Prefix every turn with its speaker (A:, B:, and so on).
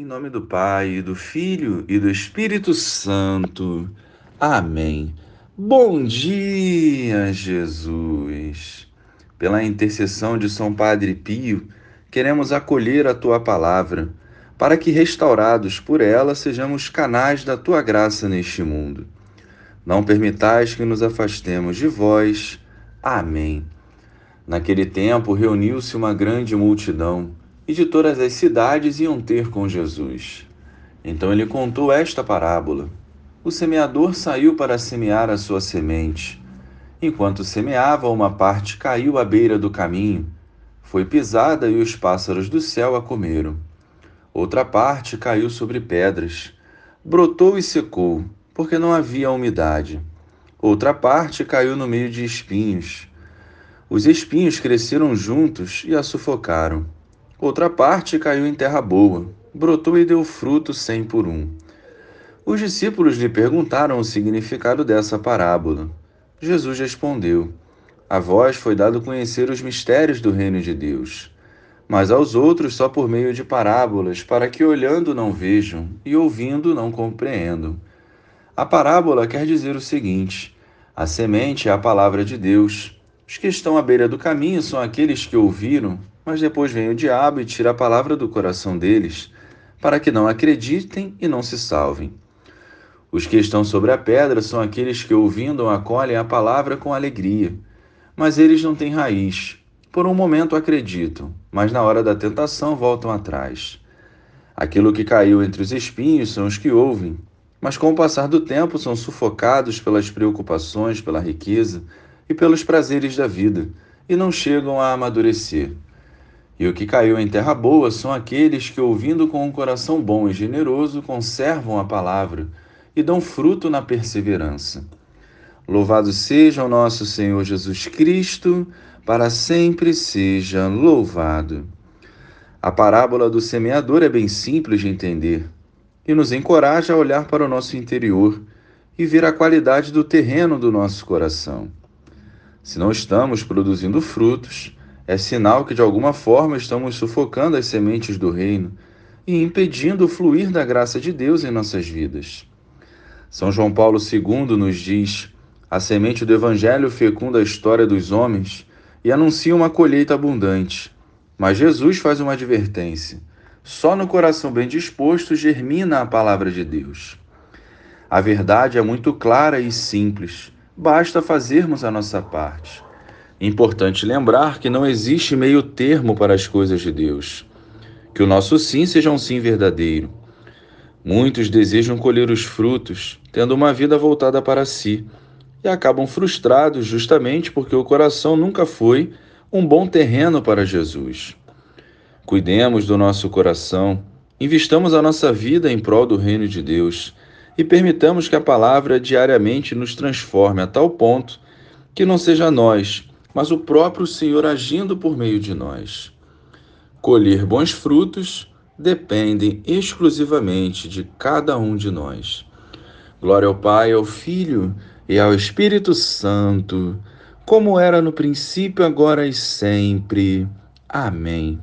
A: Em nome do Pai, do Filho e do Espírito Santo. Amém. Bom dia, Jesus. Pela intercessão de São Padre Pio, queremos acolher a tua palavra, para que, restaurados por ela, sejamos canais da tua graça neste mundo. Não permitais que nos afastemos de vós. Amém. Naquele tempo reuniu-se uma grande multidão e de todas as cidades iam ter com Jesus. Então ele contou esta parábola: O semeador saiu para semear a sua semente. Enquanto semeava, uma parte caiu à beira do caminho, foi pisada e os pássaros do céu a comeram. Outra parte caiu sobre pedras, brotou e secou, porque não havia umidade. Outra parte caiu no meio de espinhos. Os espinhos cresceram juntos e a sufocaram. Outra parte caiu em terra boa, brotou e deu fruto cem por um. Os discípulos lhe perguntaram o significado dessa parábola. Jesus respondeu: A vós foi dado conhecer os mistérios do reino de Deus, mas aos outros só por meio de parábolas, para que olhando não vejam e ouvindo não compreendam. A parábola quer dizer o seguinte: a semente é a palavra de Deus. Os que estão à beira do caminho são aqueles que ouviram, mas depois vem o diabo e tira a palavra do coração deles, para que não acreditem e não se salvem. Os que estão sobre a pedra são aqueles que, ouvindo, acolhem a palavra com alegria, mas eles não têm raiz. Por um momento acreditam, mas na hora da tentação voltam atrás. Aquilo que caiu entre os espinhos são os que ouvem, mas com o passar do tempo são sufocados pelas preocupações, pela riqueza e pelos prazeres da vida, e não chegam a amadurecer. E o que caiu em terra boa são aqueles que, ouvindo com um coração bom e generoso, conservam a palavra e dão fruto na perseverança. Louvado seja o nosso Senhor Jesus Cristo, para sempre seja louvado. A parábola do semeador é bem simples de entender e nos encoraja a olhar para o nosso interior e ver a qualidade do terreno do nosso coração. Se não estamos produzindo frutos, é sinal que de alguma forma estamos sufocando as sementes do reino e impedindo o fluir da graça de Deus em nossas vidas. São João Paulo II nos diz: a semente do Evangelho fecunda a história dos homens e anuncia uma colheita abundante. Mas Jesus faz uma advertência: só no coração bem disposto germina a palavra de Deus. A verdade é muito clara e simples, basta fazermos a nossa parte. Importante lembrar que não existe meio termo para as coisas de Deus. Que o nosso sim seja um sim verdadeiro. Muitos desejam colher os frutos, tendo uma vida voltada para si, e acabam frustrados justamente porque o coração nunca foi um bom terreno para Jesus. Cuidemos do nosso coração, investamos a nossa vida em prol do reino de Deus e permitamos que a palavra diariamente nos transforme a tal ponto que não seja nós, mas o próprio Senhor agindo por meio de nós. Colher bons frutos dependem exclusivamente de cada um de nós. Glória ao Pai, ao Filho e ao Espírito Santo, como era no princípio, agora e sempre. Amém.